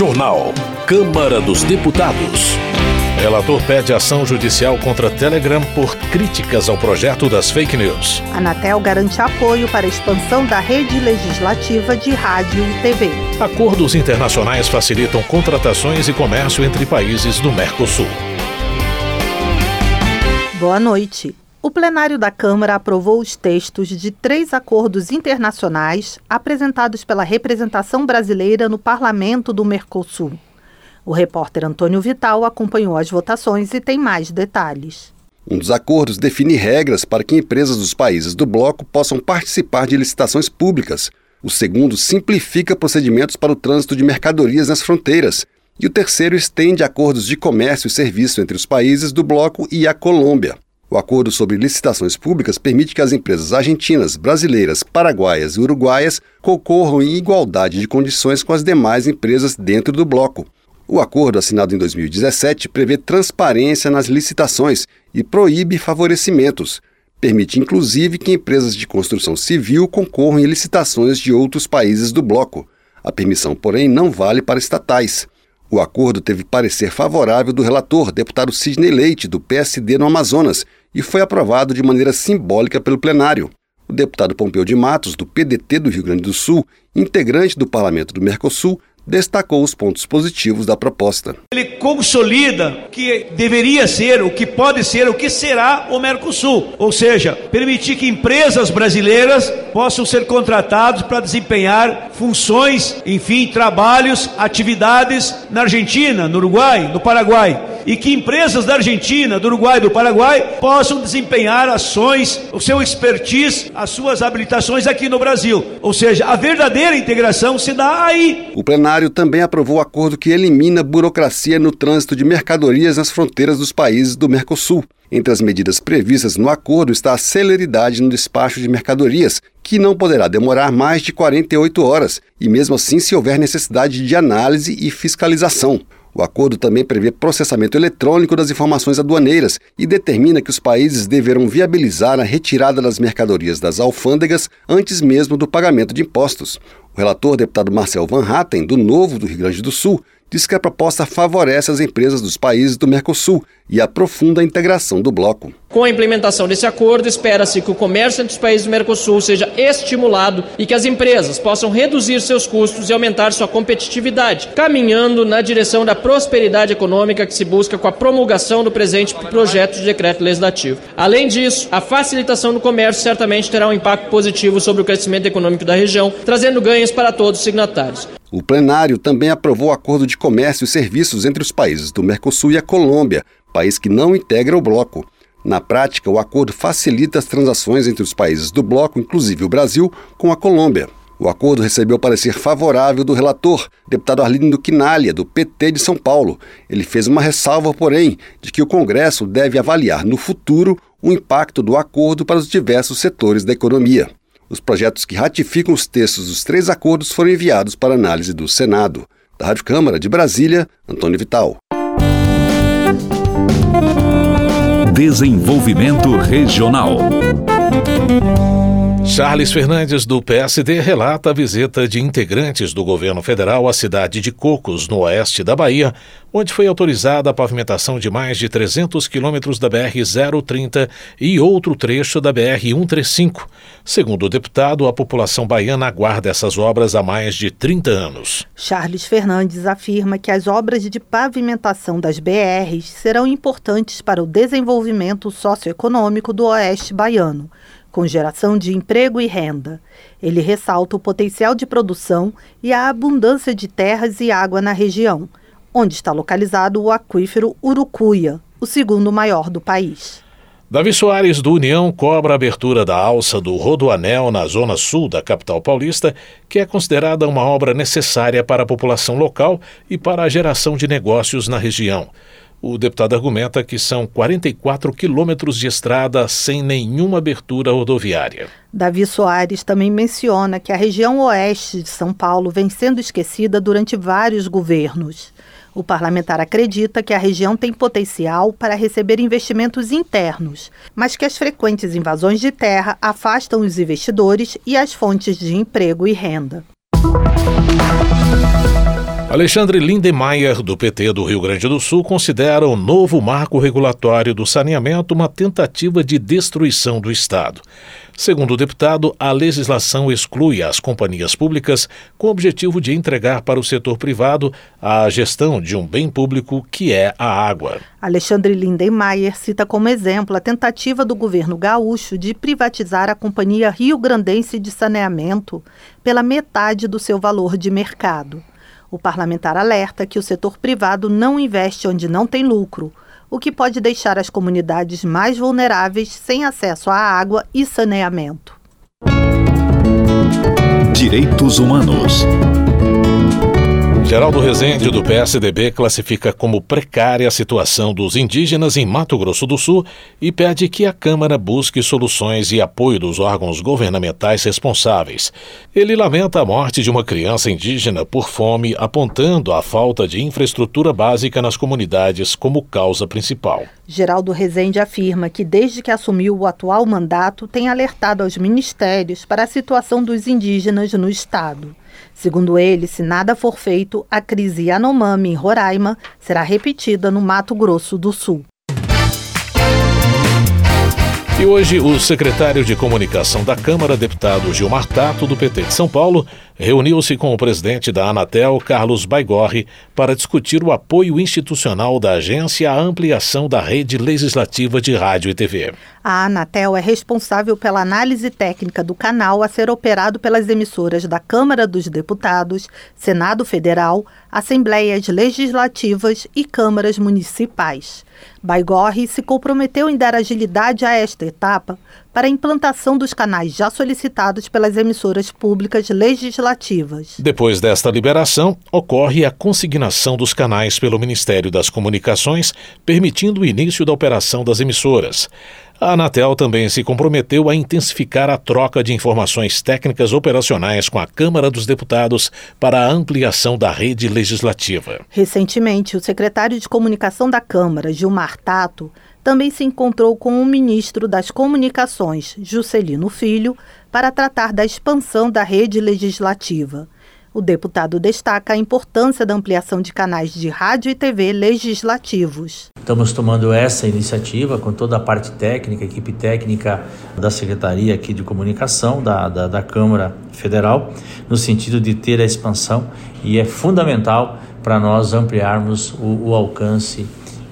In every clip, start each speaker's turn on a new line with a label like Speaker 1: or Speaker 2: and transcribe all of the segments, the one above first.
Speaker 1: Jornal. Câmara dos Deputados. Relator pede ação judicial contra Telegram por críticas ao projeto das fake news.
Speaker 2: Anatel garante apoio para a expansão da rede legislativa de rádio e TV.
Speaker 1: Acordos internacionais facilitam contratações e comércio entre países do Mercosul.
Speaker 2: Boa noite. O plenário da Câmara aprovou os textos de três acordos internacionais apresentados pela representação brasileira no Parlamento do Mercosul. O repórter Antônio Vital acompanhou as votações e tem mais detalhes.
Speaker 3: Um dos acordos define regras para que empresas dos países do bloco possam participar de licitações públicas. O segundo simplifica procedimentos para o trânsito de mercadorias nas fronteiras. E o terceiro estende acordos de comércio e serviço entre os países do bloco e a Colômbia. O acordo sobre licitações públicas permite que as empresas argentinas, brasileiras, paraguaias e uruguaias concorram em igualdade de condições com as demais empresas dentro do bloco. O acordo, assinado em 2017, prevê transparência nas licitações e proíbe favorecimentos. Permite, inclusive, que empresas de construção civil concorram em licitações de outros países do bloco. A permissão, porém, não vale para estatais. O acordo teve parecer favorável do relator, deputado Sidney Leite, do PSD no Amazonas, e foi aprovado de maneira simbólica pelo plenário. O deputado Pompeu de Matos, do PDT do Rio Grande do Sul, integrante do parlamento do Mercosul, destacou os pontos positivos da proposta.
Speaker 4: Ele consolida o que deveria ser, o que pode ser, o que será o Mercosul, ou seja, permitir que empresas brasileiras possam ser contratadas para desempenhar funções, enfim, trabalhos, atividades na Argentina, no Uruguai, no Paraguai e que empresas da Argentina, do Uruguai e do Paraguai possam desempenhar ações, o seu expertise, as suas habilitações aqui no Brasil. Ou seja, a verdadeira integração se dá aí.
Speaker 3: O plenário também aprovou o acordo que elimina burocracia no trânsito de mercadorias nas fronteiras dos países do Mercosul. Entre as medidas previstas no acordo está a celeridade no despacho de mercadorias, que não poderá demorar mais de 48 horas, e mesmo assim se houver necessidade de análise e fiscalização. O acordo também prevê processamento eletrônico das informações aduaneiras e determina que os países deverão viabilizar a retirada das mercadorias das alfândegas antes mesmo do pagamento de impostos. O relator, deputado Marcel Van Hatten, do Novo do Rio Grande do Sul, diz que a proposta favorece as empresas dos países do Mercosul e aprofunda a integração do bloco.
Speaker 5: Com a implementação desse acordo, espera-se que o comércio entre os países do Mercosul seja estimulado e que as empresas possam reduzir seus custos e aumentar sua competitividade, caminhando na direção da prosperidade econômica que se busca com a promulgação do presente projeto de decreto legislativo. Além disso, a facilitação do comércio certamente terá um impacto positivo sobre o crescimento econômico da região, trazendo ganhos para todos os signatários.
Speaker 3: O plenário também aprovou o acordo de comércio e serviços entre os países do Mercosul e a Colômbia, país que não integra o bloco. Na prática, o acordo facilita as transações entre os países do bloco, inclusive o Brasil, com a Colômbia. O acordo recebeu parecer favorável do relator, deputado Arlindo Quinalha, do PT de São Paulo. Ele fez uma ressalva, porém, de que o Congresso deve avaliar no futuro o impacto do acordo para os diversos setores da economia. Os projetos que ratificam os textos dos três acordos foram enviados para análise do Senado. Da Rádio Câmara de Brasília, Antônio Vital.
Speaker 1: Desenvolvimento Regional. Charles Fernandes, do PSD, relata a visita de integrantes do governo federal à cidade de Cocos, no oeste da Bahia, onde foi autorizada a pavimentação de mais de 300 quilômetros da BR-030 e outro trecho da BR-135. Segundo o deputado, a população baiana aguarda essas obras há mais de 30 anos.
Speaker 2: Charles Fernandes afirma que as obras de pavimentação das BRs serão importantes para o desenvolvimento socioeconômico do oeste baiano com geração de emprego e renda. Ele ressalta o potencial de produção e a abundância de terras e água na região, onde está localizado o aquífero Urucuia, o segundo maior do país.
Speaker 1: Davi Soares, do União, cobra a abertura da alça do Rodoanel na zona sul da capital paulista, que é considerada uma obra necessária para a população local e para a geração de negócios na região. O deputado argumenta que são 44 quilômetros de estrada sem nenhuma abertura rodoviária.
Speaker 2: Davi Soares também menciona que a região oeste de São Paulo vem sendo esquecida durante vários governos. O parlamentar acredita que a região tem potencial para receber investimentos internos, mas que as frequentes invasões de terra afastam os investidores e as fontes de emprego e renda.
Speaker 1: Alexandre Lindemeyer, do PT do Rio Grande do Sul, considera o novo marco regulatório do saneamento uma tentativa de destruição do Estado. Segundo o deputado, a legislação exclui as companhias públicas com o objetivo de entregar para o setor privado a gestão de um bem público que é a água.
Speaker 2: Alexandre Lindenmayer cita como exemplo a tentativa do governo gaúcho de privatizar a Companhia Rio Grandense de Saneamento pela metade do seu valor de mercado. O parlamentar alerta que o setor privado não investe onde não tem lucro, o que pode deixar as comunidades mais vulneráveis sem acesso à água e saneamento.
Speaker 1: Direitos Humanos. Geraldo Rezende, do PSDB, classifica como precária a situação dos indígenas em Mato Grosso do Sul e pede que a Câmara busque soluções e apoio dos órgãos governamentais responsáveis. Ele lamenta a morte de uma criança indígena por fome, apontando a falta de infraestrutura básica nas comunidades como causa principal.
Speaker 2: Geraldo Rezende afirma que, desde que assumiu o atual mandato, tem alertado aos ministérios para a situação dos indígenas no Estado. Segundo ele, se nada for feito, a crise Yanomami em Roraima será repetida no Mato Grosso do Sul.
Speaker 1: E hoje, o secretário de Comunicação da Câmara, deputado Gilmar Tato, do PT de São Paulo, reuniu-se com o presidente da Anatel, Carlos Baigorre, para discutir o apoio institucional da agência à ampliação da rede legislativa de rádio e TV.
Speaker 2: A Anatel é responsável pela análise técnica do canal a ser operado pelas emissoras da Câmara dos Deputados, Senado Federal, Assembleias Legislativas e Câmaras Municipais. Baigorre se comprometeu em dar agilidade a esta etapa para a implantação dos canais já solicitados pelas emissoras públicas legislativas.
Speaker 1: Depois desta liberação, ocorre a consignação dos canais pelo Ministério das Comunicações, permitindo o início da operação das emissoras. A Anatel também se comprometeu a intensificar a troca de informações técnicas operacionais com a Câmara dos Deputados para a ampliação da rede legislativa.
Speaker 2: Recentemente, o secretário de Comunicação da Câmara, Gilmar Tato, também se encontrou com o ministro das Comunicações, Juscelino Filho, para tratar da expansão da rede legislativa. O deputado destaca a importância da ampliação de canais de rádio e TV legislativos.
Speaker 6: Estamos tomando essa iniciativa com toda a parte técnica, equipe técnica da Secretaria aqui de Comunicação da, da, da Câmara Federal, no sentido de ter a expansão e é fundamental para nós ampliarmos o, o alcance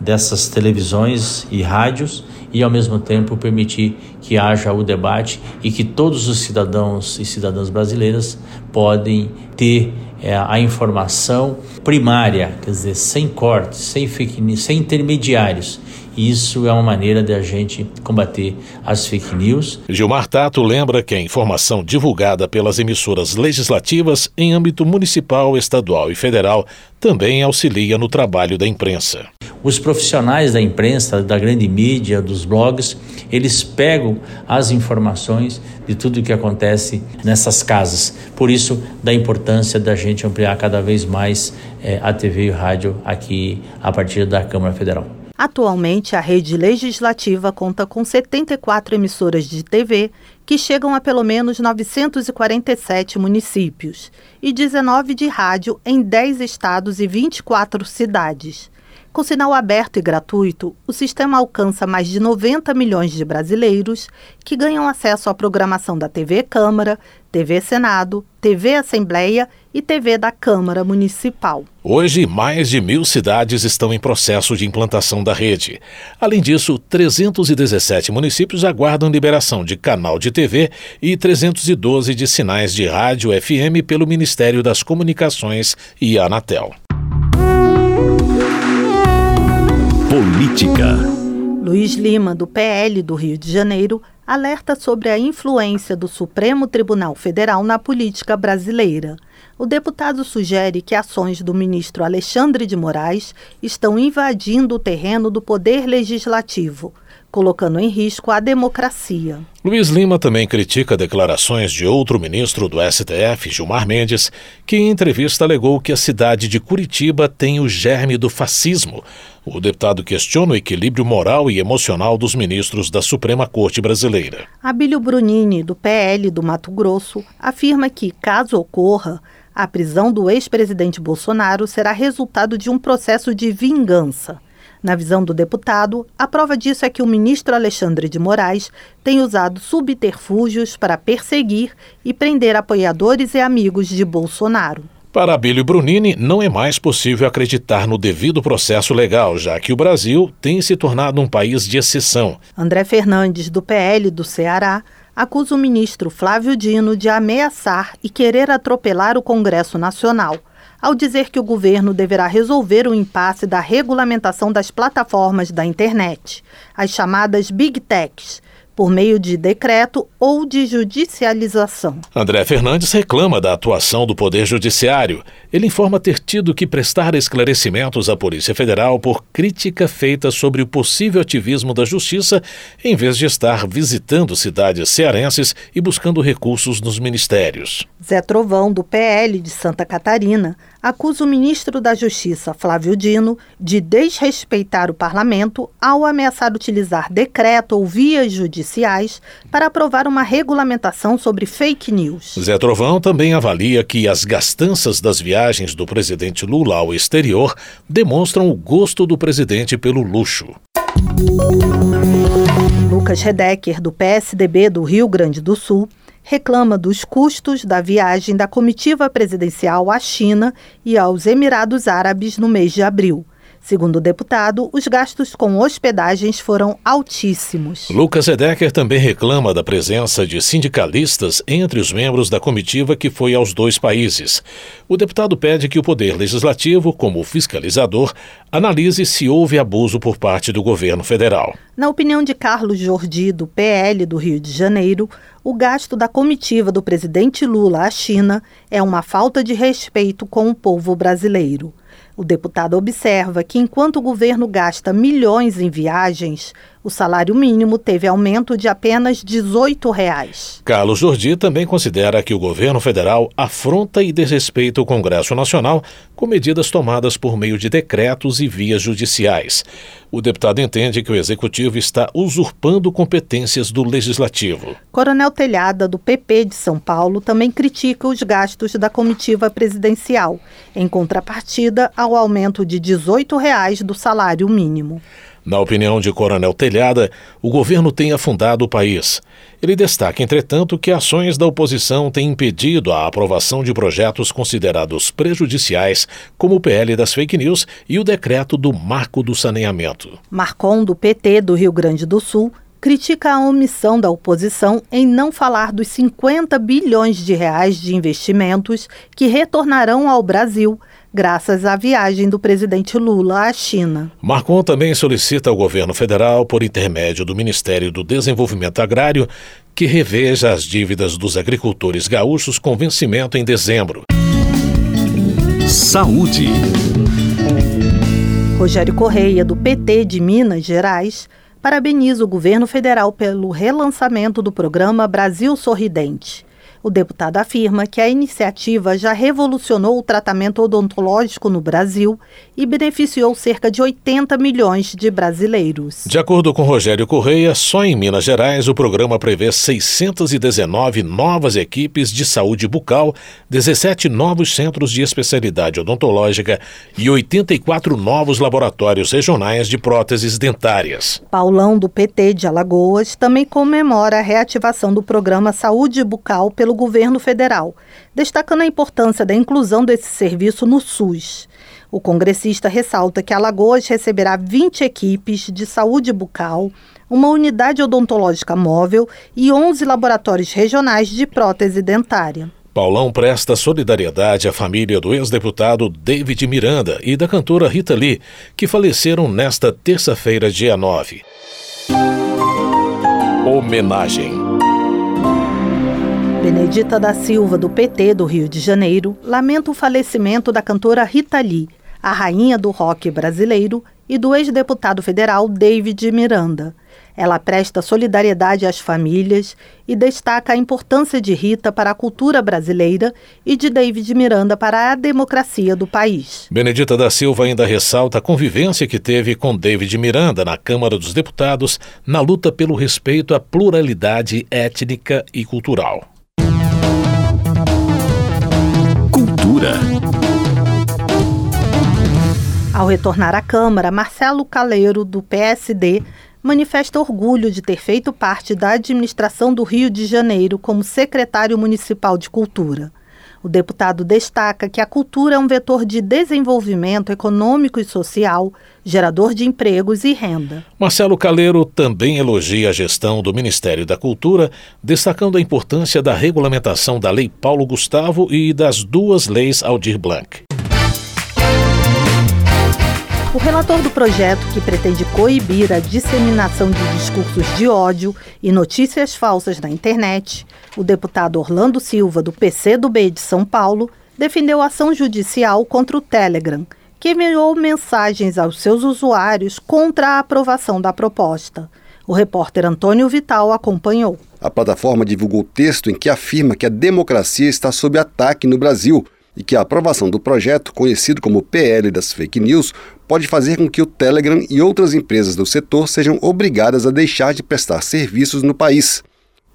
Speaker 6: dessas televisões e rádios e ao mesmo tempo permitir que haja o debate e que todos os cidadãos e cidadãs brasileiras podem ter é, a informação primária, quer dizer, sem cortes, sem fake news, sem intermediários. Isso é uma maneira de a gente combater as fake news.
Speaker 1: Gilmar Tato lembra que a informação divulgada pelas emissoras legislativas em âmbito municipal, estadual e federal também auxilia no trabalho da imprensa.
Speaker 6: Os profissionais da imprensa, da grande mídia, dos blogs, eles pegam as informações de tudo o que acontece nessas casas. Por isso, da importância da gente ampliar cada vez mais é, a TV e o rádio aqui a partir da Câmara Federal.
Speaker 2: Atualmente, a rede legislativa conta com 74 emissoras de TV que chegam a pelo menos 947 municípios e 19 de rádio em 10 estados e 24 cidades. Com sinal aberto e gratuito, o sistema alcança mais de 90 milhões de brasileiros que ganham acesso à programação da TV Câmara, TV Senado, TV Assembleia e TV da Câmara Municipal.
Speaker 1: Hoje, mais de mil cidades estão em processo de implantação da rede. Além disso, 317 municípios aguardam liberação de canal de TV e 312 de sinais de rádio FM pelo Ministério das Comunicações e Anatel.
Speaker 2: Política. Luiz Lima, do PL do Rio de Janeiro, alerta sobre a influência do Supremo Tribunal Federal na política brasileira. O deputado sugere que ações do ministro Alexandre de Moraes estão invadindo o terreno do poder legislativo colocando em risco a democracia.
Speaker 1: Luiz Lima também critica declarações de outro ministro do STF, Gilmar Mendes, que em entrevista alegou que a cidade de Curitiba tem o germe do fascismo. O deputado questiona o equilíbrio moral e emocional dos ministros da Suprema Corte Brasileira.
Speaker 2: Abílio Brunini, do PL do Mato Grosso, afirma que, caso ocorra, a prisão do ex-presidente Bolsonaro será resultado de um processo de vingança. Na visão do deputado, a prova disso é que o ministro Alexandre de Moraes tem usado subterfúgios para perseguir e prender apoiadores e amigos de Bolsonaro.
Speaker 1: Para Abílio Brunini, não é mais possível acreditar no devido processo legal, já que o Brasil tem se tornado um país de exceção.
Speaker 2: André Fernandes, do PL do Ceará, acusa o ministro Flávio Dino de ameaçar e querer atropelar o Congresso Nacional ao dizer que o governo deverá resolver o impasse da regulamentação das plataformas da internet, as chamadas Big Techs, por meio de decreto ou de judicialização.
Speaker 1: André Fernandes reclama da atuação do Poder Judiciário. Ele informa ter tido que prestar esclarecimentos à Polícia Federal por crítica feita sobre o possível ativismo da Justiça, em vez de estar visitando cidades cearenses e buscando recursos nos ministérios.
Speaker 2: Zé Trovão, do PL de Santa Catarina, acusa o ministro da Justiça, Flávio Dino, de desrespeitar o parlamento ao ameaçar utilizar decreto ou vias judiciais para aprovar uma regulamentação sobre fake news.
Speaker 1: Zé Trovão também avalia que as gastanças das viagens do presidente Lula ao exterior demonstram o gosto do presidente pelo luxo.
Speaker 2: Lucas Redecker, do PSDB do Rio Grande do Sul, reclama dos custos da viagem da comitiva presidencial à China e aos Emirados Árabes no mês de abril. Segundo o deputado, os gastos com hospedagens foram altíssimos.
Speaker 1: Lucas Edecker também reclama da presença de sindicalistas entre os membros da comitiva que foi aos dois países. O deputado pede que o Poder Legislativo, como fiscalizador, analise se houve abuso por parte do governo federal.
Speaker 2: Na opinião de Carlos Jordi, do PL do Rio de Janeiro, o gasto da comitiva do presidente Lula à China é uma falta de respeito com o povo brasileiro. O deputado observa que, enquanto o governo gasta milhões em viagens, o salário mínimo teve aumento de apenas 18 reais.
Speaker 1: Carlos Jordi também considera que o governo federal afronta e desrespeita o Congresso Nacional com medidas tomadas por meio de decretos e vias judiciais. O deputado entende que o executivo está usurpando competências do legislativo.
Speaker 2: Coronel Telhada, do PP de São Paulo, também critica os gastos da comitiva presidencial, em contrapartida ao aumento de 18 reais do salário mínimo.
Speaker 1: Na opinião de Coronel Telhada, o governo tem afundado o país. Ele destaca, entretanto, que ações da oposição têm impedido a aprovação de projetos considerados prejudiciais, como o PL das fake news e o decreto do Marco do Saneamento.
Speaker 2: Marcon, do PT do Rio Grande do Sul, critica a omissão da oposição em não falar dos 50 bilhões de reais de investimentos que retornarão ao Brasil graças à viagem do presidente Lula à China.
Speaker 1: Marcon também solicita ao governo federal, por intermédio do Ministério do Desenvolvimento Agrário, que reveja as dívidas dos agricultores gaúchos com vencimento em dezembro.
Speaker 7: Saúde.
Speaker 2: Rogério Correia, do PT de Minas Gerais, parabeniza o governo federal pelo relançamento do programa Brasil Sorridente. O deputado afirma que a iniciativa já revolucionou o tratamento odontológico no Brasil e beneficiou cerca de 80 milhões de brasileiros.
Speaker 1: De acordo com Rogério Correia, só em Minas Gerais o programa prevê 619 novas equipes de saúde bucal, 17 novos centros de especialidade odontológica e 84 novos laboratórios regionais de próteses dentárias.
Speaker 2: Paulão, do PT de Alagoas, também comemora a reativação do programa Saúde Bucal pelo pelo governo federal, destacando a importância da inclusão desse serviço no SUS. O congressista ressalta que Alagoas receberá 20 equipes de saúde bucal, uma unidade odontológica móvel e 11 laboratórios regionais de prótese dentária.
Speaker 1: Paulão presta solidariedade à família do ex-deputado David Miranda e da cantora Rita Lee, que faleceram nesta terça-feira, dia 9. Homenagem.
Speaker 2: Benedita da Silva, do PT do Rio de Janeiro, lamenta o falecimento da cantora Rita Lee, a rainha do rock brasileiro, e do ex-deputado federal David Miranda. Ela presta solidariedade às famílias e destaca a importância de Rita para a cultura brasileira e de David Miranda para a democracia do país.
Speaker 1: Benedita da Silva ainda ressalta a convivência que teve com David Miranda na Câmara dos Deputados na luta pelo respeito à pluralidade étnica e cultural.
Speaker 2: Ao retornar à Câmara, Marcelo Caleiro, do PSD, manifesta orgulho de ter feito parte da administração do Rio de Janeiro como secretário municipal de Cultura. O deputado destaca que a cultura é um vetor de desenvolvimento econômico e social, gerador de empregos e renda.
Speaker 1: Marcelo Caleiro também elogia a gestão do Ministério da Cultura, destacando a importância da regulamentação da Lei Paulo Gustavo e das duas leis Aldir Blanc.
Speaker 2: O relator do projeto, que pretende coibir a disseminação de discursos de ódio e notícias falsas na internet, o deputado Orlando Silva, do PCdoB de São Paulo, defendeu ação judicial contra o Telegram, que enviou mensagens aos seus usuários contra a aprovação da proposta. O repórter Antônio Vital acompanhou.
Speaker 3: A plataforma divulgou texto em que afirma que a democracia está sob ataque no Brasil e que a aprovação do projeto, conhecido como PL das fake news, pode fazer com que o Telegram e outras empresas do setor sejam obrigadas a deixar de prestar serviços no país.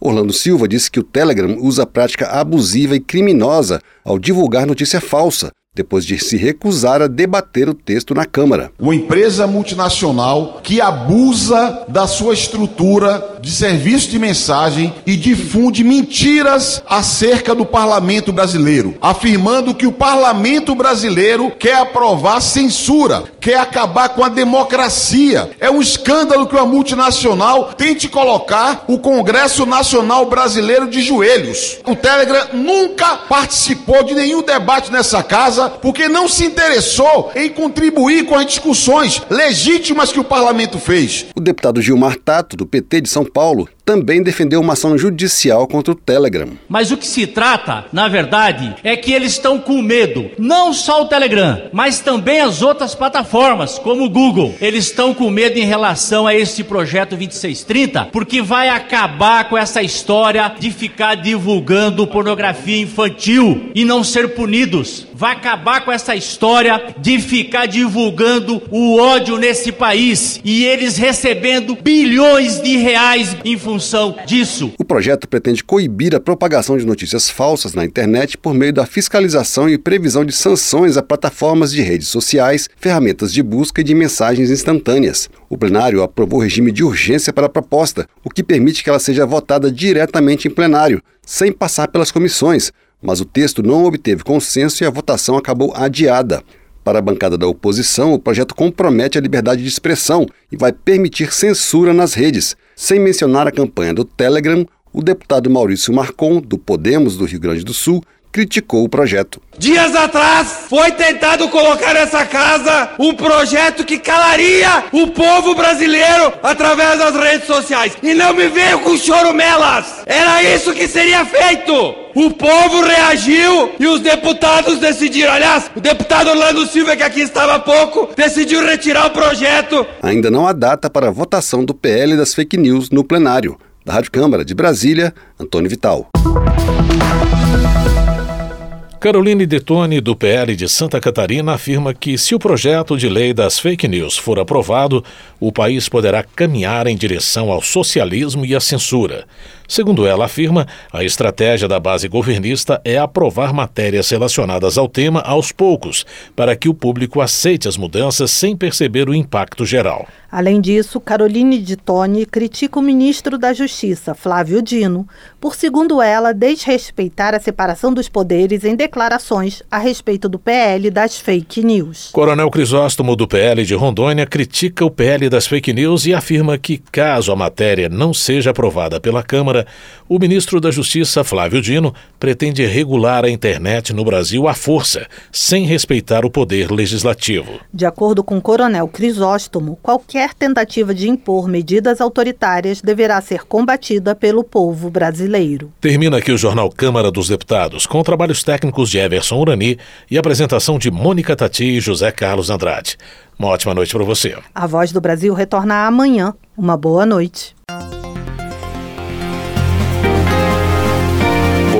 Speaker 3: Orlando Silva disse que o Telegram usa a prática abusiva e criminosa ao divulgar notícia falsa, depois de se recusar a debater o texto na Câmara.
Speaker 7: Uma empresa multinacional que abusa da sua estrutura de serviço de mensagem e difunde mentiras acerca do parlamento brasileiro, afirmando que o parlamento brasileiro quer aprovar censura, quer acabar com a democracia. É um escândalo que uma multinacional tente colocar o Congresso Nacional Brasileiro de joelhos. O Telegram nunca participou de nenhum debate nessa casa porque não se interessou em contribuir com as discussões legítimas que o parlamento fez.
Speaker 3: O deputado Gilmar Tato, do PT de São Paulo, também defendeu uma ação judicial contra o Telegram.
Speaker 8: Mas o que se trata, na verdade, é que eles estão com medo. Não só o Telegram, mas também as outras plataformas, como o Google. Eles estão com medo em relação a este projeto 2630, porque vai acabar com essa história de ficar divulgando pornografia infantil e não ser punidos. Vai acabar com essa história de ficar divulgando o ódio nesse país e eles recebendo bilhões de reais em função função disso.
Speaker 3: O projeto pretende coibir a propagação de notícias falsas na internet por meio da fiscalização e previsão de sanções a plataformas de redes sociais, ferramentas de busca e de mensagens instantâneas. O plenário aprovou regime de urgência para a proposta, o que permite que ela seja votada diretamente em plenário, sem passar pelas comissões, mas o texto não obteve consenso e a votação acabou adiada. Para a bancada da oposição, o projeto compromete a liberdade de expressão e vai permitir censura nas redes. Sem mencionar a campanha do Telegram, o deputado Maurício Marcon, do Podemos do Rio Grande do Sul, criticou o projeto.
Speaker 9: Dias atrás foi tentado colocar nessa casa um projeto que calaria o povo brasileiro através das redes sociais. E não me veio com chorumelas. Era isso que seria feito. O povo reagiu e os deputados decidiram. Aliás, o deputado Orlando Silva, que aqui estava há pouco, decidiu retirar o projeto.
Speaker 3: Ainda não há data para a votação do PL das fake news no plenário. Da Rádio Câmara de Brasília, Antônio Vital.
Speaker 1: Caroline Detone, do PL de Santa Catarina, afirma que, se o projeto de lei das fake news for aprovado, o país poderá caminhar em direção ao socialismo e à censura. Segundo ela afirma, a estratégia da base governista é aprovar matérias relacionadas ao tema aos poucos, para que o público aceite as mudanças sem perceber o impacto geral.
Speaker 2: Além disso, Caroline de Tone critica o ministro da Justiça, Flávio Dino, por, segundo ela, desrespeitar a separação dos poderes em declarações a respeito do PL das fake news.
Speaker 1: Coronel Crisóstomo, do PL de Rondônia, critica o PL das fake news e afirma que, caso a matéria não seja aprovada pela Câmara, O ministro da Justiça, Flávio Dino, pretende regular a internet no Brasil à força, sem respeitar o poder legislativo.
Speaker 2: De acordo com o coronel Crisóstomo, qualquer tentativa de impor medidas autoritárias deverá ser combatida pelo povo brasileiro.
Speaker 1: Termina aqui o Jornal Câmara dos Deputados, com trabalhos técnicos de Everson Urani e apresentação de Mônica Tati e José Carlos Andrade. Uma ótima noite para você.
Speaker 2: A Voz do Brasil retorna amanhã. Uma boa noite.